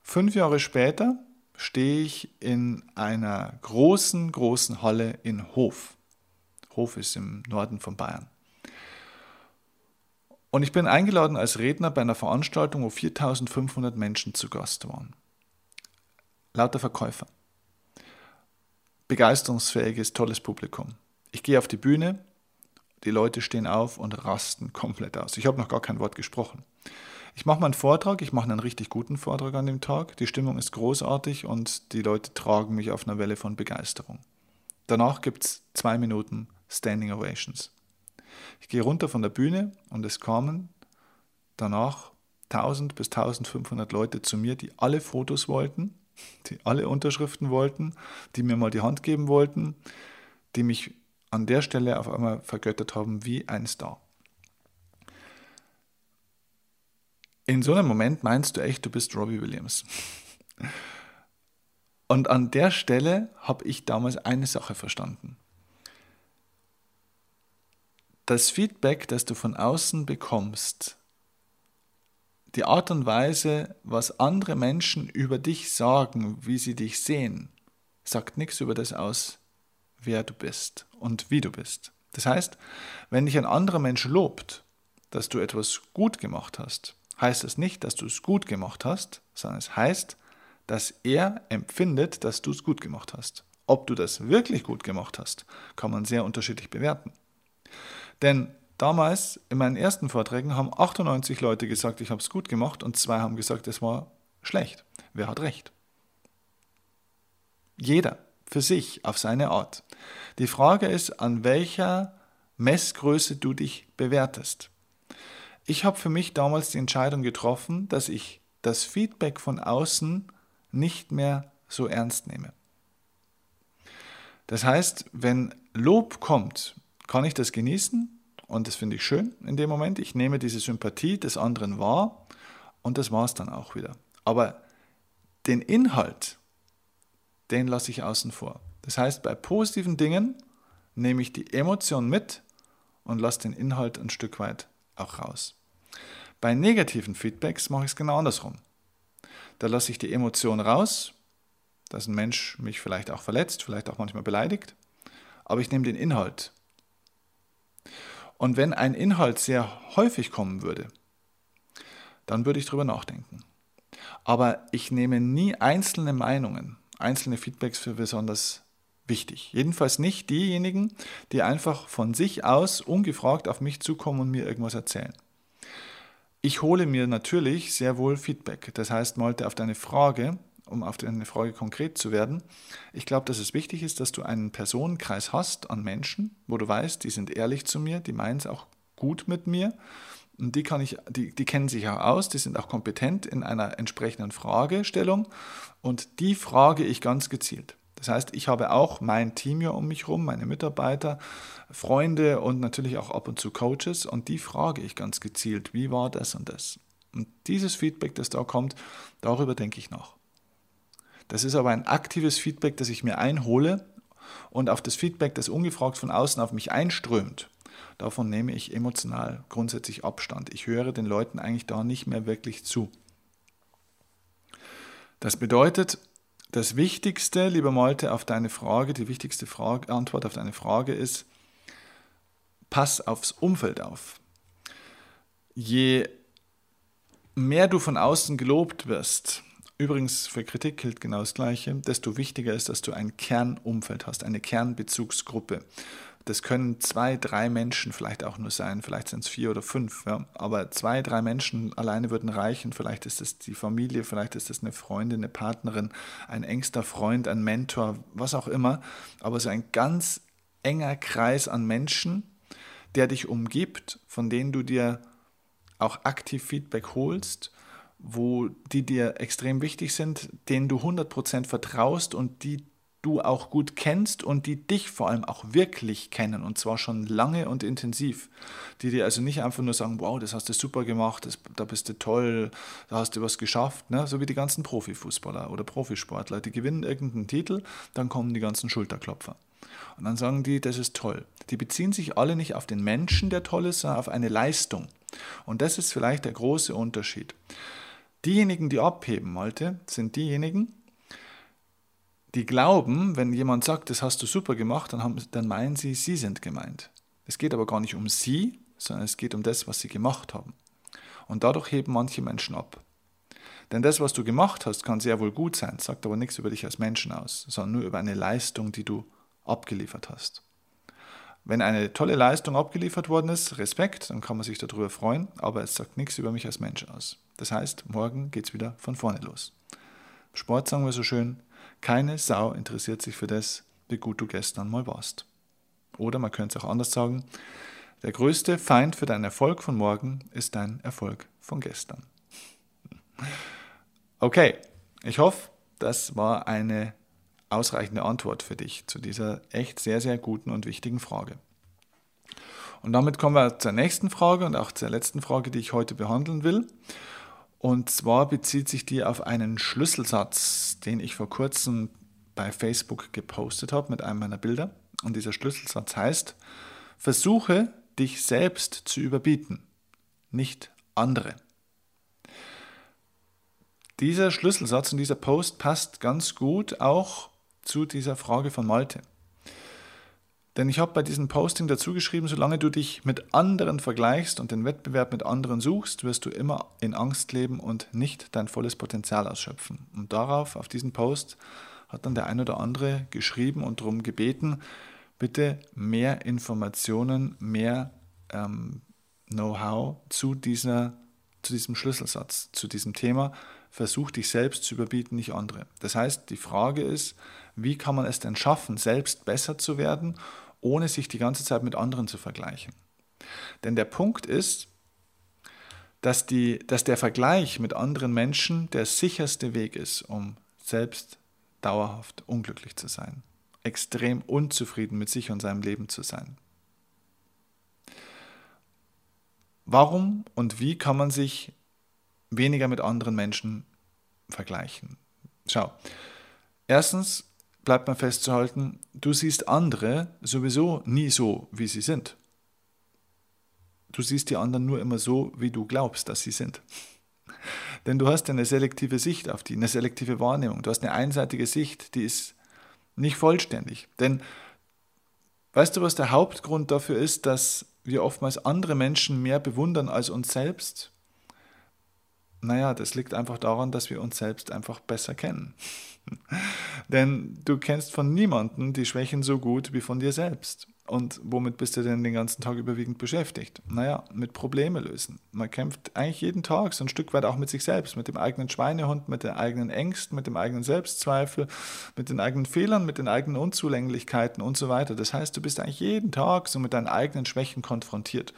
Fünf Jahre später stehe ich in einer großen, großen Halle in Hof. Hof ist im Norden von Bayern. Und ich bin eingeladen als Redner bei einer Veranstaltung, wo 4500 Menschen zu Gast waren. Lauter Verkäufer. Begeisterungsfähiges, tolles Publikum. Ich gehe auf die Bühne, die Leute stehen auf und rasten komplett aus. Ich habe noch gar kein Wort gesprochen. Ich mache meinen Vortrag, ich mache einen richtig guten Vortrag an dem Tag. Die Stimmung ist großartig und die Leute tragen mich auf einer Welle von Begeisterung. Danach gibt es zwei Minuten Standing Ovations. Ich gehe runter von der Bühne und es kamen danach 1000 bis 1500 Leute zu mir, die alle Fotos wollten, die alle Unterschriften wollten, die mir mal die Hand geben wollten, die mich an der Stelle auf einmal vergöttert haben wie ein Star. In so einem Moment meinst du echt, du bist Robbie Williams. Und an der Stelle habe ich damals eine Sache verstanden. Das Feedback, das du von außen bekommst, die Art und Weise, was andere Menschen über dich sagen, wie sie dich sehen, sagt nichts über das aus, wer du bist und wie du bist. Das heißt, wenn dich ein anderer Mensch lobt, dass du etwas gut gemacht hast, heißt es nicht, dass du es gut gemacht hast, sondern es heißt, dass er empfindet, dass du es gut gemacht hast. Ob du das wirklich gut gemacht hast, kann man sehr unterschiedlich bewerten. Denn damals in meinen ersten Vorträgen haben 98 Leute gesagt, ich habe es gut gemacht und zwei haben gesagt, es war schlecht. Wer hat recht? Jeder für sich auf seine Art. Die Frage ist, an welcher Messgröße du dich bewertest. Ich habe für mich damals die Entscheidung getroffen, dass ich das Feedback von außen nicht mehr so ernst nehme. Das heißt, wenn Lob kommt, kann ich das genießen und das finde ich schön in dem Moment. Ich nehme diese Sympathie des anderen wahr und das war es dann auch wieder. Aber den Inhalt, den lasse ich außen vor. Das heißt, bei positiven Dingen nehme ich die Emotion mit und lasse den Inhalt ein Stück weit auch raus. Bei negativen Feedbacks mache ich es genau andersrum. Da lasse ich die Emotion raus, dass ein Mensch mich vielleicht auch verletzt, vielleicht auch manchmal beleidigt, aber ich nehme den Inhalt. Und wenn ein Inhalt sehr häufig kommen würde, dann würde ich darüber nachdenken. Aber ich nehme nie einzelne Meinungen, einzelne Feedbacks für besonders wichtig. Jedenfalls nicht diejenigen, die einfach von sich aus ungefragt auf mich zukommen und mir irgendwas erzählen. Ich hole mir natürlich sehr wohl Feedback. Das heißt, Malte, auf deine Frage, um auf deine Frage konkret zu werden, ich glaube, dass es wichtig ist, dass du einen Personenkreis hast an Menschen, wo du weißt, die sind ehrlich zu mir, die meinen es auch gut mit mir. Und die, kann ich, die, die kennen sich auch aus, die sind auch kompetent in einer entsprechenden Fragestellung. Und die frage ich ganz gezielt. Das heißt, ich habe auch mein Team ja um mich herum, meine Mitarbeiter, Freunde und natürlich auch ab und zu Coaches und die frage ich ganz gezielt, wie war das und das? Und dieses Feedback, das da kommt, darüber denke ich nach. Das ist aber ein aktives Feedback, das ich mir einhole und auf das Feedback, das ungefragt von außen auf mich einströmt, davon nehme ich emotional grundsätzlich Abstand. Ich höre den Leuten eigentlich da nicht mehr wirklich zu. Das bedeutet, das Wichtigste, lieber Malte, auf deine Frage, die wichtigste Frage, Antwort auf deine Frage ist, pass aufs Umfeld auf. Je mehr du von außen gelobt wirst, übrigens für Kritik gilt genau das Gleiche, desto wichtiger ist, dass du ein Kernumfeld hast, eine Kernbezugsgruppe. Das können zwei, drei Menschen vielleicht auch nur sein, vielleicht sind es vier oder fünf, ja. aber zwei, drei Menschen alleine würden reichen. Vielleicht ist es die Familie, vielleicht ist es eine Freundin, eine Partnerin, ein engster Freund, ein Mentor, was auch immer. Aber so ein ganz enger Kreis an Menschen, der dich umgibt, von denen du dir auch aktiv Feedback holst, wo die dir extrem wichtig sind, denen du 100% vertraust und die du auch gut kennst und die dich vor allem auch wirklich kennen und zwar schon lange und intensiv. Die dir also nicht einfach nur sagen, wow, das hast du super gemacht, das, da bist du toll, da hast du was geschafft, ne? so wie die ganzen Profifußballer oder Profisportler, die gewinnen irgendeinen Titel, dann kommen die ganzen Schulterklopfer. Und dann sagen die, das ist toll. Die beziehen sich alle nicht auf den Menschen, der toll ist, sondern auf eine Leistung. Und das ist vielleicht der große Unterschied. Diejenigen, die abheben, Malte, sind diejenigen, die glauben, wenn jemand sagt, das hast du super gemacht, dann, haben, dann meinen sie, sie sind gemeint. Es geht aber gar nicht um sie, sondern es geht um das, was sie gemacht haben. Und dadurch heben manche Menschen ab. Denn das, was du gemacht hast, kann sehr wohl gut sein, sagt aber nichts über dich als Menschen aus, sondern nur über eine Leistung, die du abgeliefert hast. Wenn eine tolle Leistung abgeliefert worden ist, Respekt, dann kann man sich darüber freuen, aber es sagt nichts über mich als Mensch aus. Das heißt, morgen geht es wieder von vorne los. Sport sagen wir so schön, keine Sau interessiert sich für das, wie gut du gestern mal warst. Oder man könnte es auch anders sagen, der größte Feind für deinen Erfolg von morgen ist dein Erfolg von gestern. Okay, ich hoffe, das war eine ausreichende Antwort für dich zu dieser echt sehr, sehr guten und wichtigen Frage. Und damit kommen wir zur nächsten Frage und auch zur letzten Frage, die ich heute behandeln will. Und zwar bezieht sich die auf einen Schlüsselsatz, den ich vor kurzem bei Facebook gepostet habe mit einem meiner Bilder. Und dieser Schlüsselsatz heißt, versuche dich selbst zu überbieten, nicht andere. Dieser Schlüsselsatz und dieser Post passt ganz gut auch zu dieser Frage von Malte. Denn ich habe bei diesem Posting dazu geschrieben, solange du dich mit anderen vergleichst und den Wettbewerb mit anderen suchst, wirst du immer in Angst leben und nicht dein volles Potenzial ausschöpfen. Und darauf, auf diesen Post, hat dann der ein oder andere geschrieben und darum gebeten, bitte mehr Informationen, mehr ähm, Know-how zu, zu diesem Schlüsselsatz, zu diesem Thema. Versuch dich selbst zu überbieten, nicht andere. Das heißt, die Frage ist, wie kann man es denn schaffen, selbst besser zu werden ohne sich die ganze Zeit mit anderen zu vergleichen. Denn der Punkt ist, dass, die, dass der Vergleich mit anderen Menschen der sicherste Weg ist, um selbst dauerhaft unglücklich zu sein, extrem unzufrieden mit sich und seinem Leben zu sein. Warum und wie kann man sich weniger mit anderen Menschen vergleichen? Schau, erstens bleibt man festzuhalten, du siehst andere sowieso nie so, wie sie sind. Du siehst die anderen nur immer so, wie du glaubst, dass sie sind. Denn du hast eine selektive Sicht auf die, eine selektive Wahrnehmung. Du hast eine einseitige Sicht, die ist nicht vollständig. Denn weißt du, was der Hauptgrund dafür ist, dass wir oftmals andere Menschen mehr bewundern als uns selbst? Naja, das liegt einfach daran, dass wir uns selbst einfach besser kennen. Denn du kennst von niemandem die Schwächen so gut wie von dir selbst. Und womit bist du denn den ganzen Tag überwiegend beschäftigt? Naja, mit Probleme lösen. Man kämpft eigentlich jeden Tag so ein Stück weit auch mit sich selbst, mit dem eigenen Schweinehund, mit den eigenen Ängsten, mit dem eigenen Selbstzweifel, mit den eigenen Fehlern, mit den eigenen Unzulänglichkeiten und so weiter. Das heißt, du bist eigentlich jeden Tag so mit deinen eigenen Schwächen konfrontiert.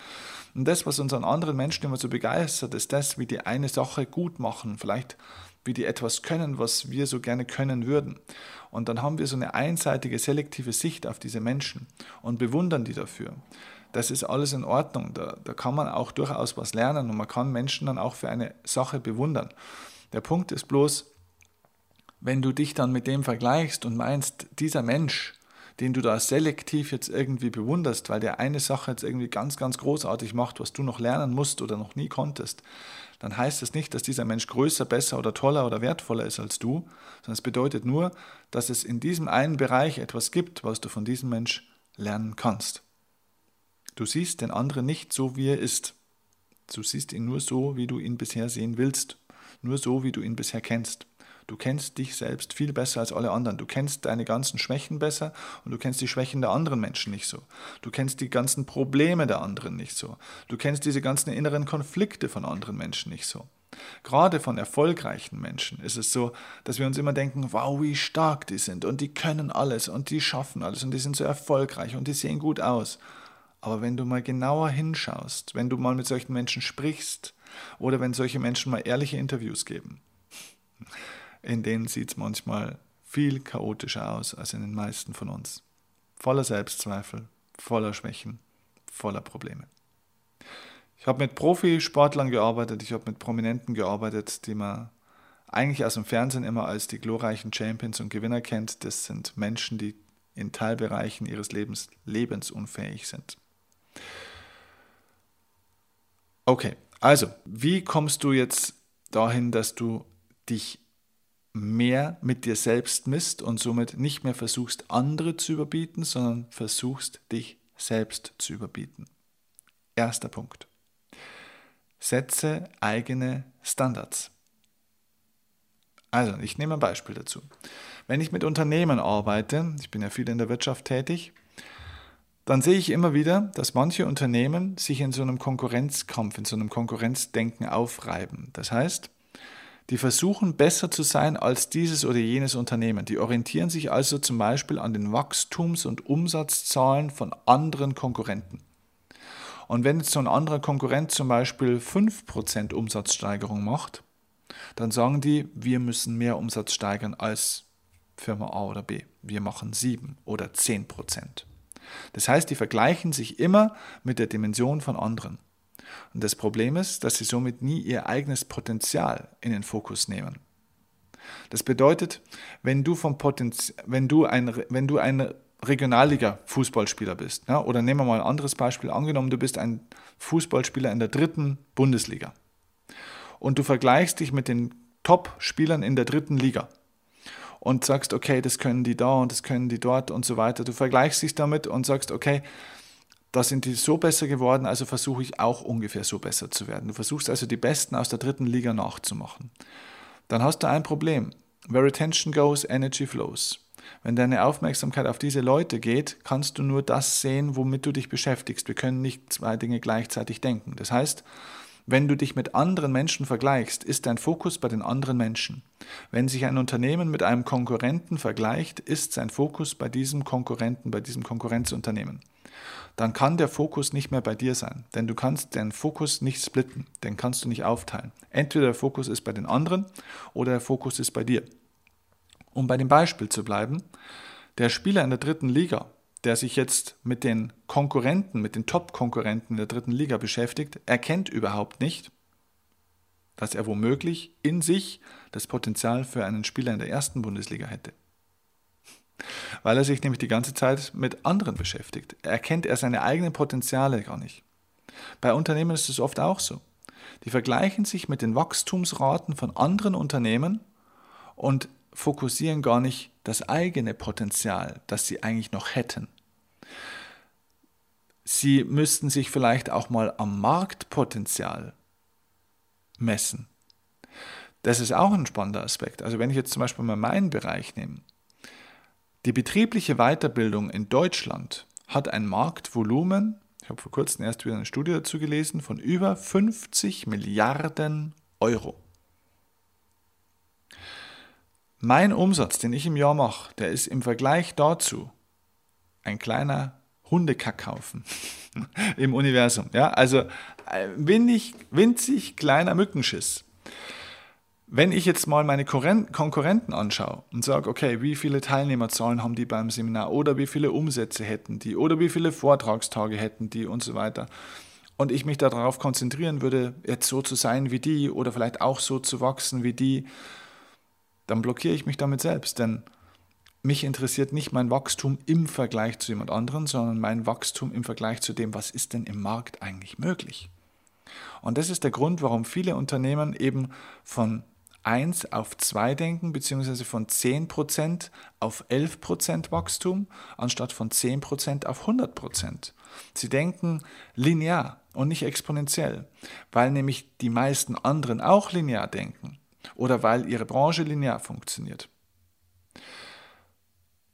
Und das, was uns an anderen Menschen immer so begeistert, ist das, wie die eine Sache gut machen. Vielleicht wie die etwas können, was wir so gerne können würden. Und dann haben wir so eine einseitige, selektive Sicht auf diese Menschen und bewundern die dafür. Das ist alles in Ordnung. Da, da kann man auch durchaus was lernen und man kann Menschen dann auch für eine Sache bewundern. Der Punkt ist bloß, wenn du dich dann mit dem vergleichst und meinst, dieser Mensch, den du da selektiv jetzt irgendwie bewunderst, weil der eine Sache jetzt irgendwie ganz, ganz großartig macht, was du noch lernen musst oder noch nie konntest, dann heißt das nicht, dass dieser Mensch größer, besser oder toller oder wertvoller ist als du, sondern es bedeutet nur, dass es in diesem einen Bereich etwas gibt, was du von diesem Mensch lernen kannst. Du siehst den anderen nicht so, wie er ist. Du siehst ihn nur so, wie du ihn bisher sehen willst, nur so, wie du ihn bisher kennst. Du kennst dich selbst viel besser als alle anderen. Du kennst deine ganzen Schwächen besser und du kennst die Schwächen der anderen Menschen nicht so. Du kennst die ganzen Probleme der anderen nicht so. Du kennst diese ganzen inneren Konflikte von anderen Menschen nicht so. Gerade von erfolgreichen Menschen ist es so, dass wir uns immer denken, wow, wie stark die sind und die können alles und die schaffen alles und die sind so erfolgreich und die sehen gut aus. Aber wenn du mal genauer hinschaust, wenn du mal mit solchen Menschen sprichst oder wenn solche Menschen mal ehrliche Interviews geben, in denen sieht es manchmal viel chaotischer aus als in den meisten von uns. Voller Selbstzweifel, voller Schwächen, voller Probleme. Ich habe mit Profisportlern gearbeitet, ich habe mit Prominenten gearbeitet, die man eigentlich aus dem Fernsehen immer als die glorreichen Champions und Gewinner kennt. Das sind Menschen, die in Teilbereichen ihres Lebens lebensunfähig sind. Okay, also, wie kommst du jetzt dahin, dass du dich mehr mit dir selbst misst und somit nicht mehr versuchst, andere zu überbieten, sondern versuchst, dich selbst zu überbieten? Erster Punkt. Setze eigene Standards. Also, ich nehme ein Beispiel dazu. Wenn ich mit Unternehmen arbeite, ich bin ja viel in der Wirtschaft tätig, dann sehe ich immer wieder, dass manche Unternehmen sich in so einem Konkurrenzkampf, in so einem Konkurrenzdenken aufreiben. Das heißt, die versuchen besser zu sein als dieses oder jenes Unternehmen. Die orientieren sich also zum Beispiel an den Wachstums- und Umsatzzahlen von anderen Konkurrenten. Und wenn jetzt so ein anderer Konkurrent zum Beispiel 5% Umsatzsteigerung macht, dann sagen die, wir müssen mehr Umsatz steigern als Firma A oder B. Wir machen 7 oder 10 Prozent. Das heißt, die vergleichen sich immer mit der Dimension von anderen. Und das Problem ist, dass sie somit nie ihr eigenes Potenzial in den Fokus nehmen. Das bedeutet, wenn du, vom Potenzial, wenn du ein, wenn du ein Regionalliga-Fußballspieler bist, ja, oder nehmen wir mal ein anderes Beispiel, angenommen, du bist ein Fußballspieler in der dritten Bundesliga und du vergleichst dich mit den Top-Spielern in der dritten Liga und sagst, okay, das können die da und das können die dort und so weiter. Du vergleichst dich damit und sagst, okay, da sind die so besser geworden, also versuche ich auch ungefähr so besser zu werden. Du versuchst also die Besten aus der dritten Liga nachzumachen. Dann hast du ein Problem. Where attention goes, energy flows. Wenn deine Aufmerksamkeit auf diese Leute geht, kannst du nur das sehen, womit du dich beschäftigst. Wir können nicht zwei Dinge gleichzeitig denken. Das heißt, wenn du dich mit anderen Menschen vergleichst, ist dein Fokus bei den anderen Menschen. Wenn sich ein Unternehmen mit einem Konkurrenten vergleicht, ist sein Fokus bei diesem Konkurrenten, bei diesem Konkurrenzunternehmen. Dann kann der Fokus nicht mehr bei dir sein, denn du kannst den Fokus nicht splitten, den kannst du nicht aufteilen. Entweder der Fokus ist bei den anderen oder der Fokus ist bei dir. Um bei dem Beispiel zu bleiben, der Spieler in der dritten Liga der sich jetzt mit den Konkurrenten, mit den Top-Konkurrenten der dritten Liga beschäftigt, erkennt überhaupt nicht, dass er womöglich in sich das Potenzial für einen Spieler in der ersten Bundesliga hätte. Weil er sich nämlich die ganze Zeit mit anderen beschäftigt. Erkennt er seine eigenen Potenziale gar nicht. Bei Unternehmen ist es oft auch so. Die vergleichen sich mit den Wachstumsraten von anderen Unternehmen und fokussieren gar nicht das eigene Potenzial, das sie eigentlich noch hätten. Sie müssten sich vielleicht auch mal am Marktpotenzial messen. Das ist auch ein spannender Aspekt. Also wenn ich jetzt zum Beispiel mal meinen Bereich nehme. Die betriebliche Weiterbildung in Deutschland hat ein Marktvolumen, ich habe vor kurzem erst wieder eine Studie dazu gelesen, von über 50 Milliarden Euro. Mein Umsatz, den ich im Jahr mache, der ist im Vergleich dazu ein kleiner Hundekackhaufen im Universum. Ja, also winzig, winzig kleiner Mückenschiss. Wenn ich jetzt mal meine Konkurrenten anschaue und sage, okay, wie viele Teilnehmerzahlen haben die beim Seminar oder wie viele Umsätze hätten die oder wie viele Vortragstage hätten die und so weiter und ich mich darauf konzentrieren würde, jetzt so zu sein wie die oder vielleicht auch so zu wachsen wie die, dann blockiere ich mich damit selbst, denn mich interessiert nicht mein Wachstum im Vergleich zu jemand anderem, sondern mein Wachstum im Vergleich zu dem, was ist denn im Markt eigentlich möglich. Und das ist der Grund, warum viele Unternehmen eben von 1 auf 2 denken, beziehungsweise von 10% auf 11% Wachstum, anstatt von 10% auf 100%. Sie denken linear und nicht exponentiell, weil nämlich die meisten anderen auch linear denken oder weil ihre Branche linear funktioniert.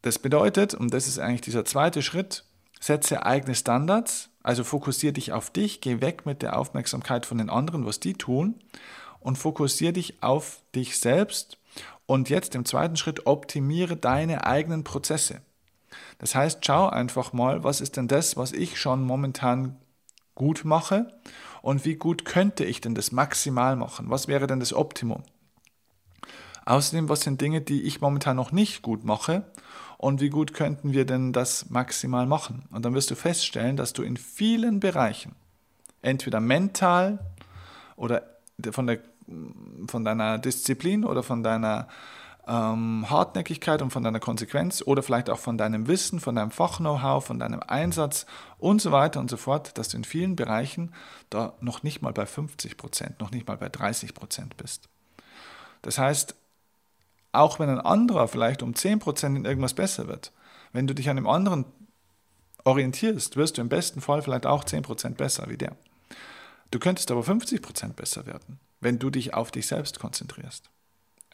Das bedeutet, und das ist eigentlich dieser zweite Schritt, setze eigene Standards, also fokussiere dich auf dich, geh weg mit der Aufmerksamkeit von den anderen, was die tun, und fokussiere dich auf dich selbst. Und jetzt im zweiten Schritt optimiere deine eigenen Prozesse. Das heißt, schau einfach mal, was ist denn das, was ich schon momentan gut mache und wie gut könnte ich denn das maximal machen? Was wäre denn das Optimum? Außerdem, was sind Dinge, die ich momentan noch nicht gut mache und wie gut könnten wir denn das maximal machen? Und dann wirst du feststellen, dass du in vielen Bereichen, entweder mental oder von, der, von deiner Disziplin oder von deiner ähm, Hartnäckigkeit und von deiner Konsequenz oder vielleicht auch von deinem Wissen, von deinem Fach-Know-how, von deinem Einsatz und so weiter und so fort, dass du in vielen Bereichen da noch nicht mal bei 50 Prozent, noch nicht mal bei 30 Prozent bist. Das heißt, auch wenn ein anderer vielleicht um 10 Prozent in irgendwas besser wird, wenn du dich an dem anderen orientierst, wirst du im besten Fall vielleicht auch 10 Prozent besser wie der. Du könntest aber 50 Prozent besser werden, wenn du dich auf dich selbst konzentrierst.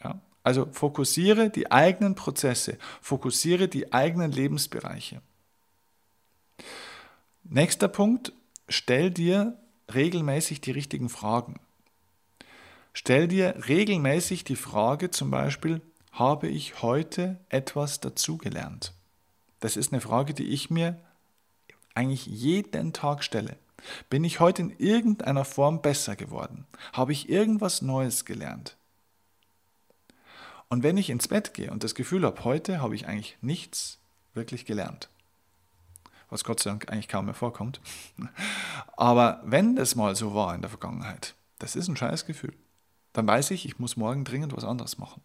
Ja? Also fokussiere die eigenen Prozesse, fokussiere die eigenen Lebensbereiche. Nächster Punkt, stell dir regelmäßig die richtigen Fragen. Stell dir regelmäßig die Frage zum Beispiel, habe ich heute etwas dazugelernt? Das ist eine Frage, die ich mir eigentlich jeden Tag stelle. Bin ich heute in irgendeiner Form besser geworden? Habe ich irgendwas Neues gelernt? Und wenn ich ins Bett gehe und das Gefühl habe, heute habe ich eigentlich nichts wirklich gelernt, was Gott sei Dank eigentlich kaum mehr vorkommt, aber wenn das mal so war in der Vergangenheit, das ist ein scheiß Gefühl, dann weiß ich, ich muss morgen dringend was anderes machen.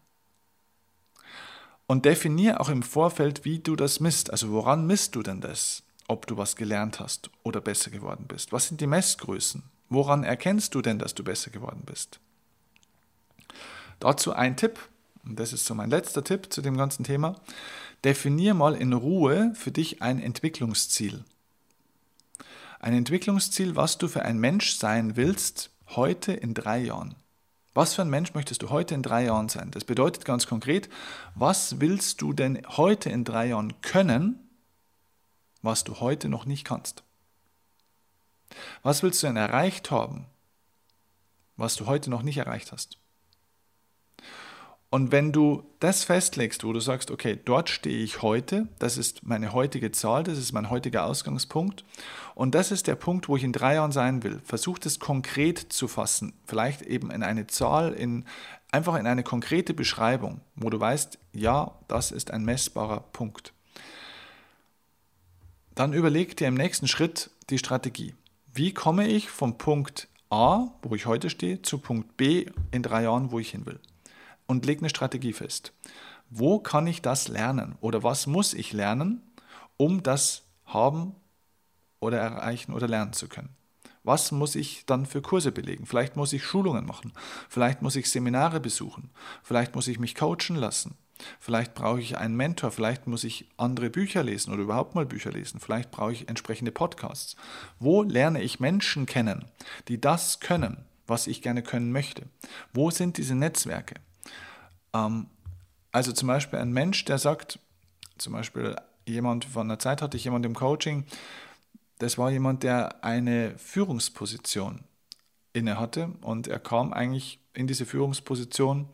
Und definiere auch im Vorfeld, wie du das misst. Also woran misst du denn das, ob du was gelernt hast oder besser geworden bist? Was sind die Messgrößen? Woran erkennst du denn, dass du besser geworden bist? Dazu ein Tipp, und das ist so mein letzter Tipp zu dem ganzen Thema, definier mal in Ruhe für dich ein Entwicklungsziel. Ein Entwicklungsziel, was du für ein Mensch sein willst, heute in drei Jahren. Was für ein Mensch möchtest du heute in drei Jahren sein? Das bedeutet ganz konkret, was willst du denn heute in drei Jahren können, was du heute noch nicht kannst? Was willst du denn erreicht haben, was du heute noch nicht erreicht hast? Und wenn du das festlegst, wo du sagst, okay, dort stehe ich heute, das ist meine heutige Zahl, das ist mein heutiger Ausgangspunkt und das ist der Punkt, wo ich in drei Jahren sein will, versuch das konkret zu fassen, vielleicht eben in eine Zahl, in, einfach in eine konkrete Beschreibung, wo du weißt, ja, das ist ein messbarer Punkt. Dann überleg dir im nächsten Schritt die Strategie. Wie komme ich vom Punkt A, wo ich heute stehe, zu Punkt B in drei Jahren, wo ich hin will? und leg eine Strategie fest. Wo kann ich das lernen oder was muss ich lernen, um das haben oder erreichen oder lernen zu können? Was muss ich dann für Kurse belegen? Vielleicht muss ich Schulungen machen, vielleicht muss ich Seminare besuchen, vielleicht muss ich mich coachen lassen, vielleicht brauche ich einen Mentor, vielleicht muss ich andere Bücher lesen oder überhaupt mal Bücher lesen, vielleicht brauche ich entsprechende Podcasts. Wo lerne ich Menschen kennen, die das können, was ich gerne können möchte? Wo sind diese Netzwerke? Ähm, also zum Beispiel ein Mensch, der sagt, zum Beispiel jemand von der Zeit hatte ich jemand im Coaching, das war jemand, der eine Führungsposition inne hatte und er kam eigentlich in diese Führungsposition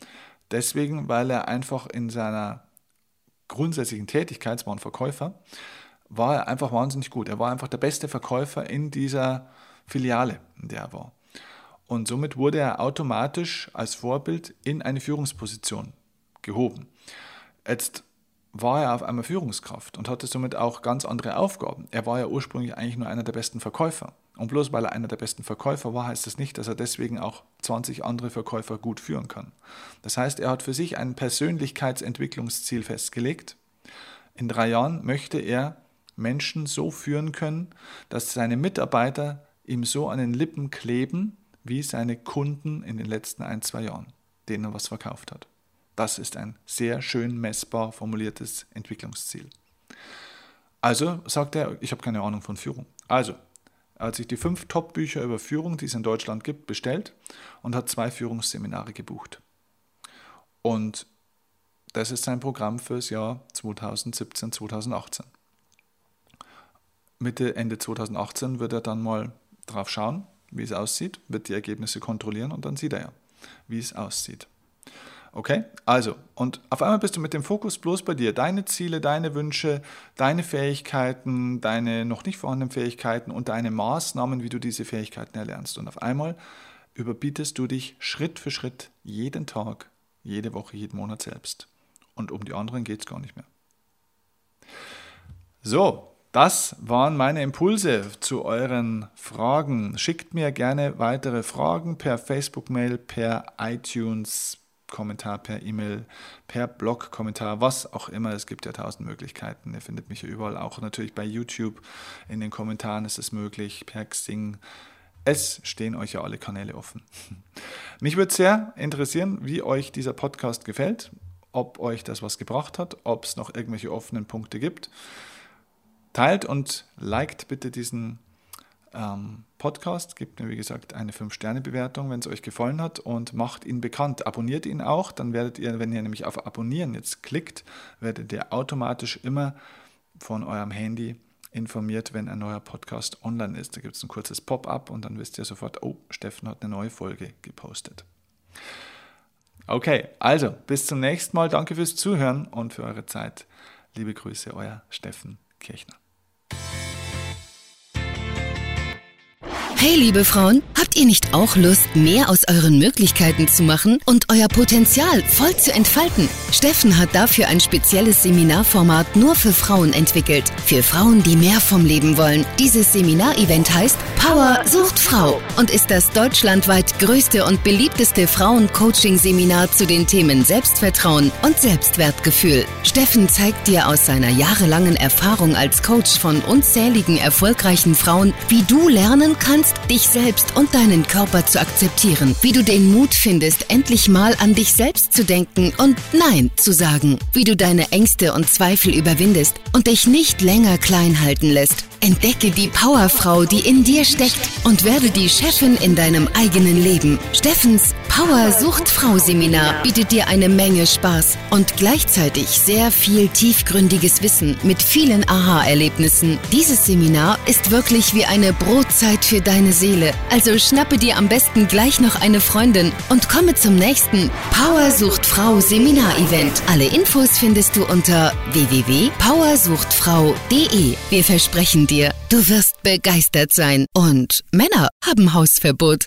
deswegen, weil er einfach in seiner grundsätzlichen Tätigkeit, es war ein Verkäufer, war er einfach wahnsinnig gut. Er war einfach der beste Verkäufer in dieser Filiale, in der er war. Und somit wurde er automatisch als Vorbild in eine Führungsposition gehoben. Jetzt war er auf einmal Führungskraft und hatte somit auch ganz andere Aufgaben. Er war ja ursprünglich eigentlich nur einer der besten Verkäufer. Und bloß weil er einer der besten Verkäufer war, heißt das nicht, dass er deswegen auch 20 andere Verkäufer gut führen kann. Das heißt, er hat für sich ein Persönlichkeitsentwicklungsziel festgelegt. In drei Jahren möchte er Menschen so führen können, dass seine Mitarbeiter ihm so an den Lippen kleben, wie seine Kunden in den letzten ein, zwei Jahren, denen er was verkauft hat. Das ist ein sehr schön messbar formuliertes Entwicklungsziel. Also sagt er, ich habe keine Ahnung von Führung. Also, er hat sich die fünf Top-Bücher über Führung, die es in Deutschland gibt, bestellt und hat zwei Führungsseminare gebucht. Und das ist sein Programm fürs Jahr 2017, 2018. Mitte, Ende 2018 wird er dann mal drauf schauen, wie es aussieht, wird die Ergebnisse kontrollieren und dann sieht er ja, wie es aussieht. Okay? Also, und auf einmal bist du mit dem Fokus bloß bei dir. Deine Ziele, deine Wünsche, deine Fähigkeiten, deine noch nicht vorhandenen Fähigkeiten und deine Maßnahmen, wie du diese Fähigkeiten erlernst. Und auf einmal überbietest du dich Schritt für Schritt jeden Tag, jede Woche, jeden Monat selbst. Und um die anderen geht es gar nicht mehr. So, das waren meine Impulse zu euren Fragen. Schickt mir gerne weitere Fragen per Facebook-Mail, per iTunes, Kommentar per E-Mail, per Blog-Kommentar, was auch immer. Es gibt ja tausend Möglichkeiten. Ihr findet mich ja überall, auch natürlich bei YouTube. In den Kommentaren ist es möglich, per Xing. Es stehen euch ja alle Kanäle offen. Mich würde sehr interessieren, wie euch dieser Podcast gefällt, ob euch das was gebracht hat, ob es noch irgendwelche offenen Punkte gibt. Teilt und liked bitte diesen ähm, Podcast. Gebt mir, wie gesagt, eine 5-Sterne-Bewertung, wenn es euch gefallen hat und macht ihn bekannt. Abonniert ihn auch, dann werdet ihr, wenn ihr nämlich auf Abonnieren jetzt klickt, werdet ihr automatisch immer von eurem Handy informiert, wenn ein neuer Podcast online ist. Da gibt es ein kurzes Pop-up und dann wisst ihr sofort, oh, Steffen hat eine neue Folge gepostet. Okay, also bis zum nächsten Mal. Danke fürs Zuhören und für eure Zeit. Liebe Grüße, euer Steffen Kirchner.
Hey liebe Frauen, habt ihr nicht auch Lust, mehr aus euren Möglichkeiten zu machen und euer Potenzial voll zu entfalten? Steffen hat dafür ein spezielles Seminarformat nur für Frauen entwickelt. Für Frauen, die mehr vom Leben wollen. Dieses Seminarevent heißt Power sucht Frau und ist das deutschlandweit größte und beliebteste Frauen-Coaching-Seminar zu den Themen Selbstvertrauen und Selbstwertgefühl. Steffen zeigt dir aus seiner jahrelangen Erfahrung als Coach von unzähligen erfolgreichen Frauen, wie du lernen kannst, dich selbst und deinen Körper zu akzeptieren, wie du den Mut findest, endlich mal an dich selbst zu denken und Nein zu sagen, wie du deine Ängste und Zweifel überwindest und dich nicht länger klein halten lässt. Entdecke die Powerfrau, die in dir steckt und werde die Chefin in deinem eigenen Leben. Steffens Power Sucht Frau Seminar bietet dir eine Menge Spaß und gleichzeitig sehr viel tiefgründiges Wissen mit vielen Aha-Erlebnissen. Dieses Seminar ist wirklich wie eine Brotzeit für deine Seele. Also schnappe dir am besten gleich noch eine Freundin und komme zum nächsten Power Sucht Frau Seminar-Event. Alle Infos findest du unter www.powersuchtfrau.de. Wir versprechen dir, du wirst begeistert sein. Und Männer haben Hausverbot.